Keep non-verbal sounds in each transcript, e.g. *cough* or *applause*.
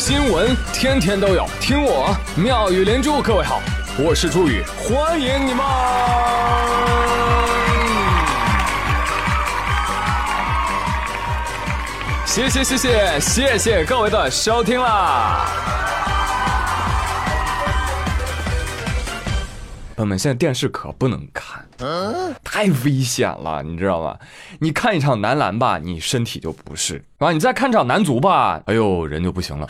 新闻天天都有，听我妙语连珠。各位好，我是朱宇，欢迎你们！谢谢谢谢谢谢各位的收听啦！朋友们，现在电视可不能看，太危险了，你知道吗？你看一场男篮吧，你身体就不适啊；你再看场男足吧，哎呦，人就不行了。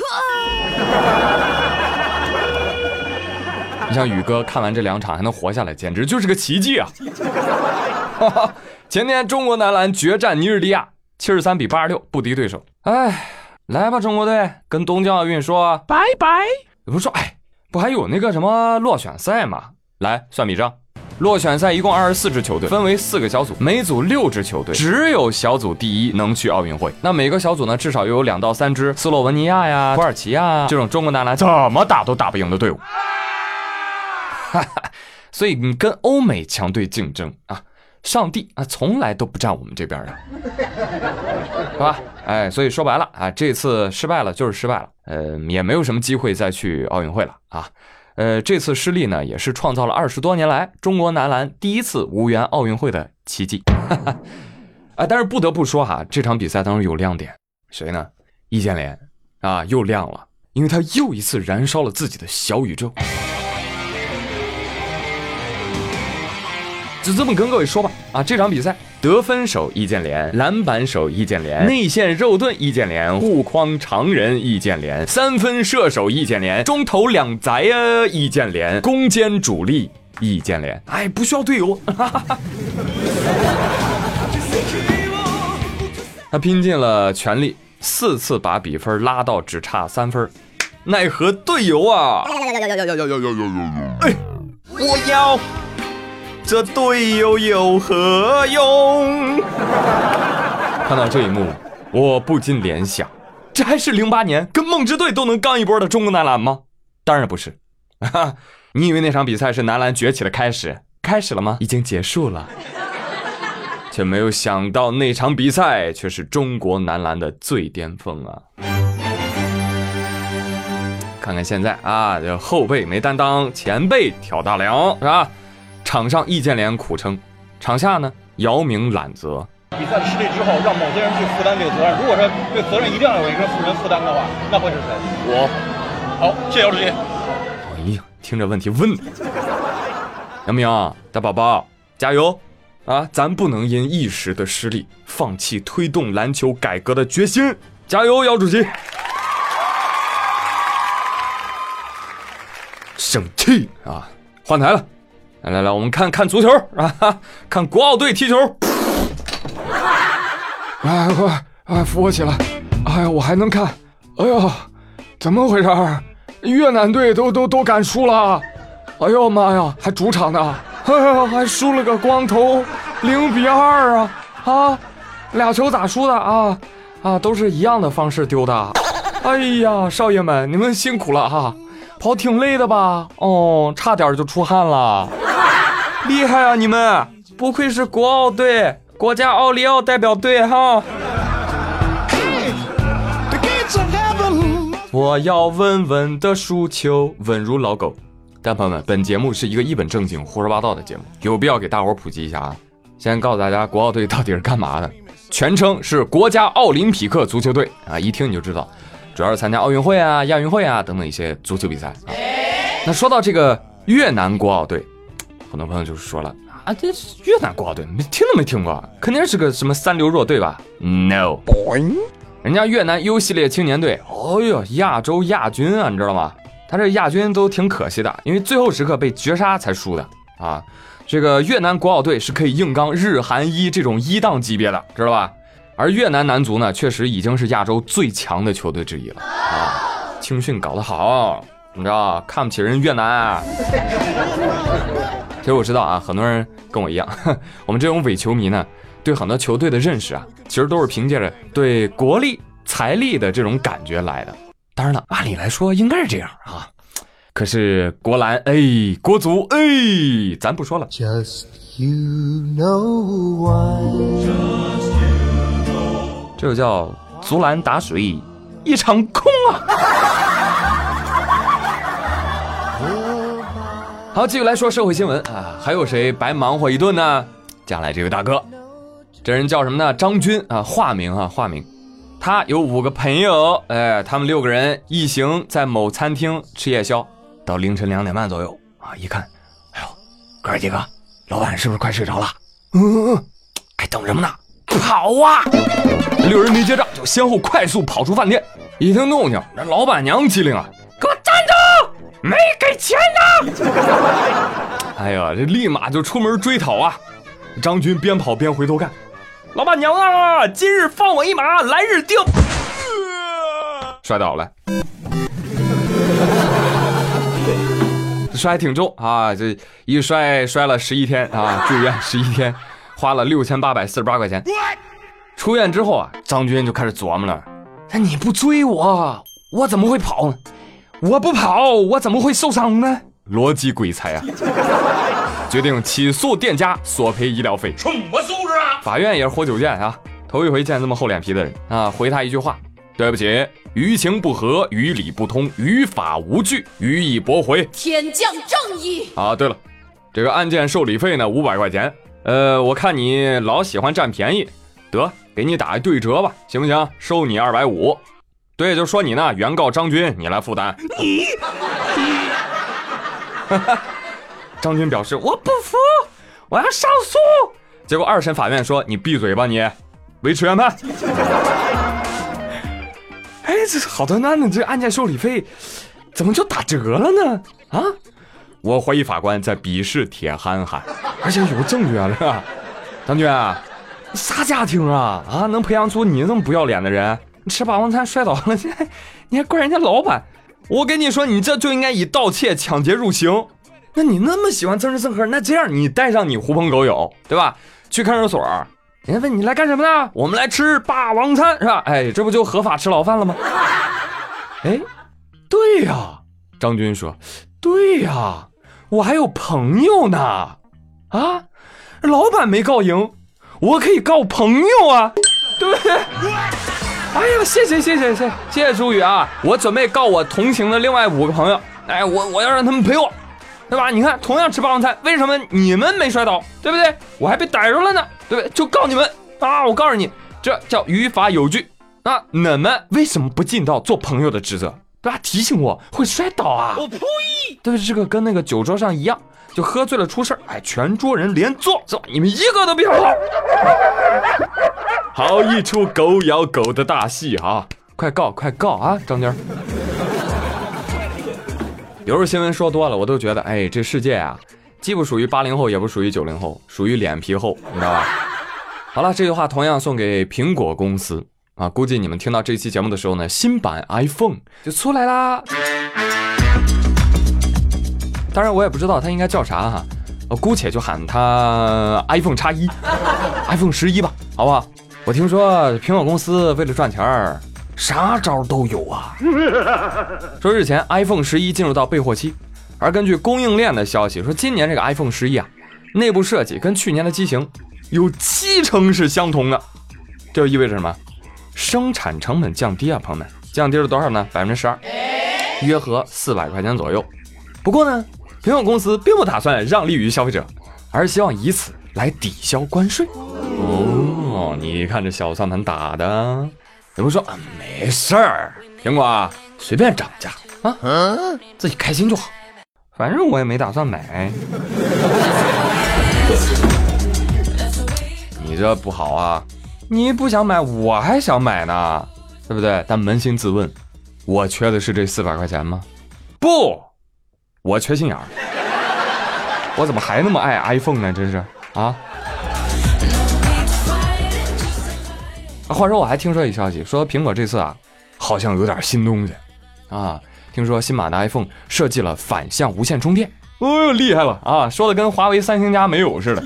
你像宇哥看完这两场还能活下来，简直就是个奇迹啊！*laughs* 前天中国男篮决战尼日利亚。七十三比八十六不敌对手，哎，来吧，中国队，跟东京奥运说拜拜。不是说，哎，不还有那个什么落选赛吗？来算笔账，落选赛一共二十四支球队，分为四个小组，每组六支球队，只有小组第一能去奥运会。那每个小组呢，至少又有两到三支斯洛文尼亚呀、土耳其呀这种中国男篮怎么打都打不赢的队伍。*laughs* 所以你跟欧美强队竞争啊。上帝啊，从来都不站我们这边的，是吧？哎，所以说白了啊，这次失败了就是失败了，呃，也没有什么机会再去奥运会了啊。呃，这次失利呢，也是创造了二十多年来中国男篮第一次无缘奥运会的奇迹。*laughs* 啊，但是不得不说哈，这场比赛当中有亮点，谁呢？易建联啊，又亮了，因为他又一次燃烧了自己的小宇宙。就这么跟各位说吧，啊，这场比赛得分手易建联，篮板手易建联，内线肉盾易建联，护框常人易建联，三分射手易建联，中投两宅啊易建联，攻坚主力易建联，哎，不需要队友，*laughs* 他拼尽了全力，四次把比分拉到只差三分，奈何队友啊，哎，我要。这队友有何用？看到这一幕，我不禁联想，这还是零八年跟梦之队都能刚一波的中国男篮吗？当然不是。你以为那场比赛是男篮崛起的开始？开始了吗？已经结束了。却没有想到那场比赛却是中国男篮的最巅峰啊！看看现在啊，这后辈没担当，前辈挑大梁，是吧？场上易建联苦撑，场下呢姚明揽责。比赛失利之后，让某些人去负担这个责任。如果说这责任一定要有一个负人负担的话，那会是谁？我。好，谢谢姚主席。哎呀，听这问题问的。*laughs* 姚明大宝宝，加油啊！咱不能因一时的失利放弃推动篮球改革的决心。加油，姚主席。生气啊！换台了。来来来，我们看看足球啊，看国奥队踢球。哎快哎扶我起来！哎呀，我还能看。哎呦，怎么回事？越南队都都都敢输了！哎呦妈呀，还主场呢！哎呀，还输了个光头，零比二啊！啊，俩球咋输的啊？啊，都是一样的方式丢的。哎呀，少爷们，你们辛苦了哈，跑挺累的吧？哦，差点就出汗了。厉害啊！你们不愧是国奥队，国家奥利奥代表队哈！我要稳稳的输球，稳如老狗。但朋友们，本节目是一个一本正经、胡说八道的节目，有必要给大伙普及一下啊！先告诉大家，国奥队到底是干嘛的？全称是国家奥林匹克足球队啊！一听你就知道，主要是参加奥运会啊、亚运会啊等等一些足球比赛啊。那说到这个越南国奥队。很多朋友就是说了啊，这是越南国奥队，没听都没听过，肯定是个什么三流弱队吧？No，人家越南 U 系列青年队，哦哟，亚洲亚军啊，你知道吗？他这亚军都挺可惜的，因为最后时刻被绝杀才输的啊。这个越南国奥队是可以硬刚日韩一这种一档级别的，知道吧？而越南男足呢，确实已经是亚洲最强的球队之一了啊。青训搞得好，你知道看不起人越南。其实我知道啊，很多人跟我一样，*laughs* 我们这种伪球迷呢，对很多球队的认识啊，其实都是凭借着对国力、财力的这种感觉来的。当然了，按理来说应该是这样啊，可是国篮哎，国足哎，咱不说了。Just you know 这就叫足篮打水一场空啊！好，继续来说社会新闻啊，还有谁白忙活一顿呢？将来这位大哥，这人叫什么呢？张军啊，化名啊，化名。他有五个朋友，哎，他们六个人一行在某餐厅吃夜宵，到凌晨两点半左右啊，一看，哎呦，哥几个，老板是不是快睡着了？嗯嗯嗯，还等什么呢？跑啊！六人没结账，就先后快速跑出饭店。一听动静，那老板娘机灵啊，给我站住！没给钱呢！*laughs* 哎呀，这立马就出门追讨啊！张军边跑边回头看。老板娘啊，今日放我一马，来日定。摔倒了，摔挺重啊！这一摔摔了十一天啊，住院十一天，花了六千八百四十八块钱。出院之后啊，张军就开始琢磨了：那你不追我，我怎么会跑呢？我不跑，我怎么会受伤呢？逻辑鬼才啊！决定起诉店家索赔医疗费。什么素质啊！法院也是活久见啊，头一回见这么厚脸皮的人啊！回他一句话：对不起，于情不合，于理不通，于法无据，予以驳回。天降正义啊！对了，这个案件受理费呢五百块钱。呃，我看你老喜欢占便宜，得给你打一对折吧，行不行？收你二百五。对，就说你呢，原告张军，你来负担。你。哈哈。张军表示：“我不服，我要上诉。”结果二审法院说：“你闭嘴吧，你维持原判。”哎，这好端端的这案件受理费，怎么就打折了呢？啊！我怀疑法官在鄙视铁憨憨，而且有证据啊！是吧？张军，啥家庭啊？啊，能培养出你这么不要脸的人？你吃霸王餐摔倒了，你还你还怪人家老板？我跟你说，你这就应该以盗窃、抢劫入刑。那你那么喜欢蹭吃蹭喝，那这样你带上你狐朋狗友，对吧？去看守所，人家问你来干什么呢？我们来吃霸王餐，是吧？哎，这不就合法吃牢饭了吗？哎，对呀，张军说，对呀，我还有朋友呢，啊，老板没告赢，我可以告朋友啊，对不对？哎呀，谢谢谢谢谢谢谢朱宇啊，我准备告我同行的另外五个朋友，哎，我我要让他们陪我。对吧？你看，同样吃霸王餐，为什么你们没摔倒？对不对？我还被逮住了呢，对不对？就告你们啊！我告诉你，这叫于法有据啊！你们为什么不尽到做朋友的职责？对吧？提醒我会摔倒啊！我呸！对？这个跟那个酒桌上一样，就喝醉了出事哎，全桌人连坐，是吧？你们一个都别跑！*laughs* 好一出狗咬狗的大戏啊！快告，快告啊，张娟！*laughs* 有时候新闻说多了，我都觉得，哎，这世界啊，既不属于八零后，也不属于九零后，属于脸皮厚，你知道吧？好了，这句话同样送给苹果公司啊。估计你们听到这期节目的时候呢，新版 iPhone 就出来啦。当然，我也不知道它应该叫啥哈，我姑且就喊它 iPhone 叉一，iPhone *laughs* 十一吧，好不好？我听说苹果公司为了赚钱儿。啥招都有啊！*laughs* 说日前 iPhone 十一进入到备货期，而根据供应链的消息说，今年这个 iPhone 十一啊，内部设计跟去年的机型有七成是相同的，这就意味着什么？生产成本降低啊，朋友们，降低了多少呢？百分之十二，约合四百块钱左右。不过呢，苹果公司并不打算让利于消费者，而是希望以此来抵消关税。哦，你看这小算盘打的。怎么说啊？没事儿，苹果啊随便涨价啊，自己开心就好。反正我也没打算买。你这不好啊！你不想买，我还想买呢，对不对？但扪心自问，我缺的是这四百块钱吗？不，我缺心眼儿。我怎么还那么爱 iPhone 呢？真是啊！话说，我还听说一消息，说苹果这次啊，好像有点新东西啊。听说新版的 iPhone 设计了反向无线充电，哦，厉害了啊！说的跟华为、三星家没有似的。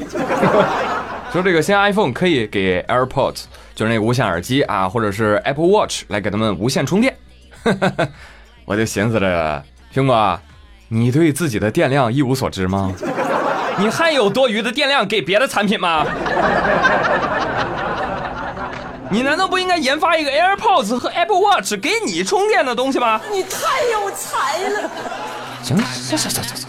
说这个新 iPhone 可以给 AirPods，就是那无线耳机啊，或者是 Apple Watch 来给他们无线充电。*laughs* 我就寻思着，苹果，你对自己的电量一无所知吗？*laughs* 你还有多余的电量给别的产品吗？你难道不应该研发一个 AirPods 和 Apple Watch 给你充电的东西吗？你太有才了！行行行行行。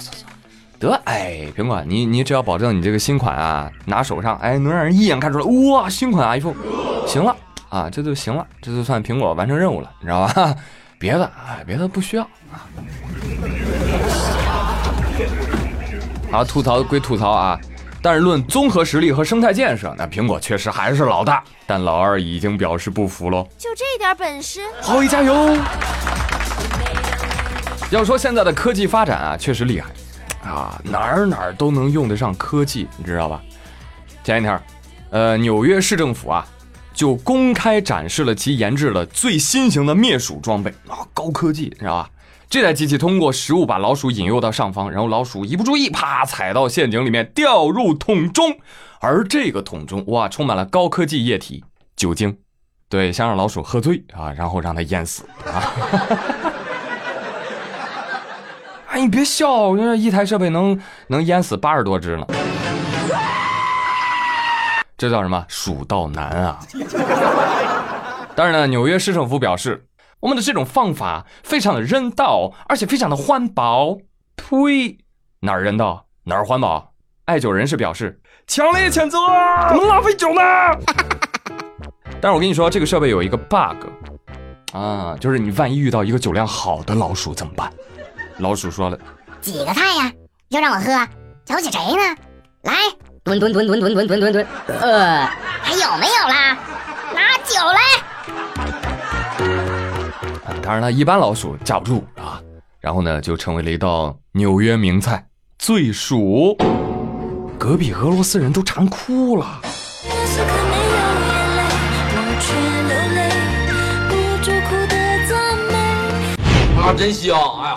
得，哎，苹果，你你只要保证你这个新款啊，拿手上，哎，能让人一眼看出来，哇，新款 iPhone，行了啊，这就行了，这就算苹果完成任务了，你知道吧？*laughs* 别的，哎，别的不需要啊。好，吐槽归吐槽啊，但是论综合实力和生态建设，那苹果确实还是老大。但老二已经表示不服喽，就这点本事，华为加油！要说现在的科技发展啊，确实厉害啊，哪儿哪儿都能用得上科技，你知道吧？前几天，呃，纽约市政府啊，就公开展示了其研制的最新型的灭鼠装备啊，高科技，知道吧？这台机器通过食物把老鼠引诱到上方，然后老鼠一不注意，啪踩到陷阱里面，掉入桶中。而这个桶中，哇，充满了高科技液体酒精，对，想让老鼠喝醉啊，然后让它淹死啊。哎，你别笑，我这一台设备能能淹死八十多只呢。这叫什么？蜀道难啊！但是呢，纽约市政府表示。我们的这种方法非常的人道，而且非常的环保。呸！哪儿人道哪儿环保？爱酒人士表示强烈谴责，怎么浪费酒呢？*laughs* 但是我跟你说，这个设备有一个 bug 啊，就是你万一遇到一个酒量好的老鼠怎么办？老鼠说了：几个菜呀？要让我喝？瞧起谁呢？来，蹲蹲蹲蹲蹲蹲蹲蹲蹲。呃，还有没有啦？拿酒来。当然了，一般老鼠架不住啊，然后呢，就成为了一道纽约名菜——醉鼠。隔壁俄罗斯人都馋哭了。啊，真香！哎呀，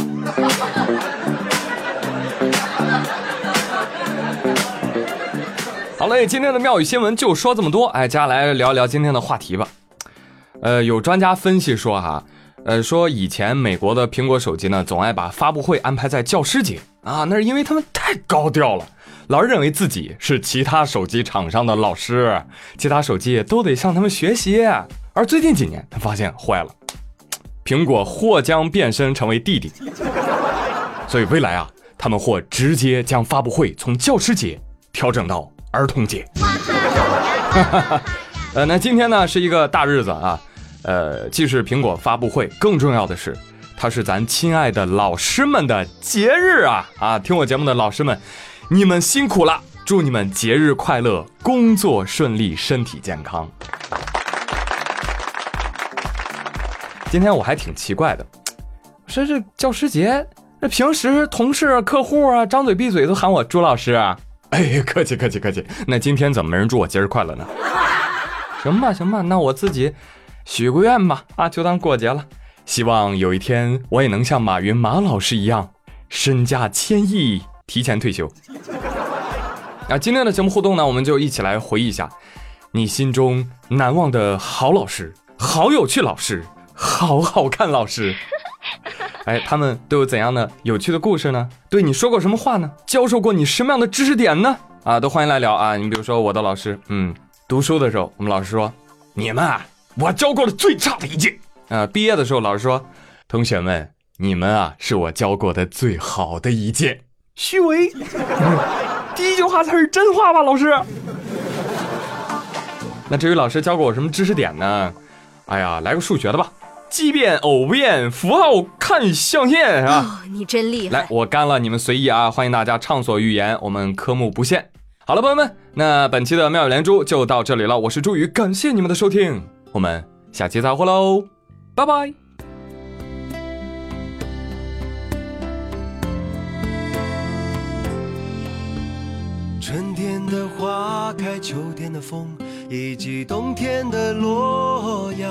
好嘞，今天的妙语新闻就说这么多。哎，接下来聊一聊今天的话题吧。呃，有专家分析说哈。呃，说以前美国的苹果手机呢，总爱把发布会安排在教师节啊，那是因为他们太高调了，老认为自己是其他手机厂商的老师，其他手机都得向他们学习。而最近几年，他发现坏了，苹果或将变身成为弟弟，*laughs* 所以未来啊，他们或直接将发布会从教师节调整到儿童节。*laughs* 呃，那今天呢是一个大日子啊。呃，既是苹果发布会，更重要的是，它是咱亲爱的老师们的节日啊！啊，听我节目的老师们，你们辛苦了，祝你们节日快乐，工作顺利，身体健康。今天我还挺奇怪的，说这教师节，这平时同事、客户啊，张嘴闭嘴都喊我朱老师啊。哎，客气客气客气。那今天怎么没人祝我节日快乐呢？*laughs* 行吧行吧，那我自己。许个愿吧，啊，就当过节了。希望有一天我也能像马云马老师一样，身价千亿，提前退休。那今天的节目互动呢，我们就一起来回忆一下你心中难忘的好老师、好有趣老师、好好看老师。*laughs* 哎，他们都有怎样的有趣的故事呢？对你说过什么话呢？教授过你什么样的知识点呢？啊，都欢迎来聊啊。你比如说我的老师，嗯，读书的时候，我们老师说，你们啊。我教过的最差的一届啊！毕业的时候，老师说：“同学们，你们啊，是我教过的最好的一届。”虚伪，*laughs* 第一句话才是真话吧，老师？那至于老师教过我什么知识点呢？哎呀，来个数学的吧，奇变、偶变、符号看象限啊！你真厉害！来，我干了，你们随意啊！欢迎大家畅所欲言，我们科目不限。好了，朋友们，那本期的妙语连珠就到这里了。我是朱宇，感谢你们的收听。我们下期再会喽，拜拜。春天的花开，秋天的风，以及冬天的洛阳。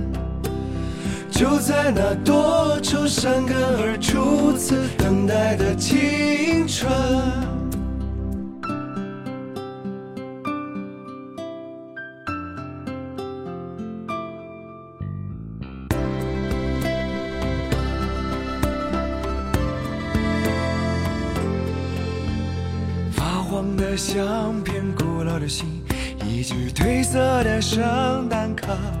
就在那多愁善感而初次等待的青春发黄的相片古老的信以及褪色的圣诞卡。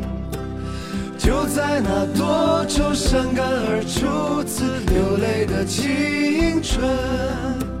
就在那多愁善感而初次流泪的青春。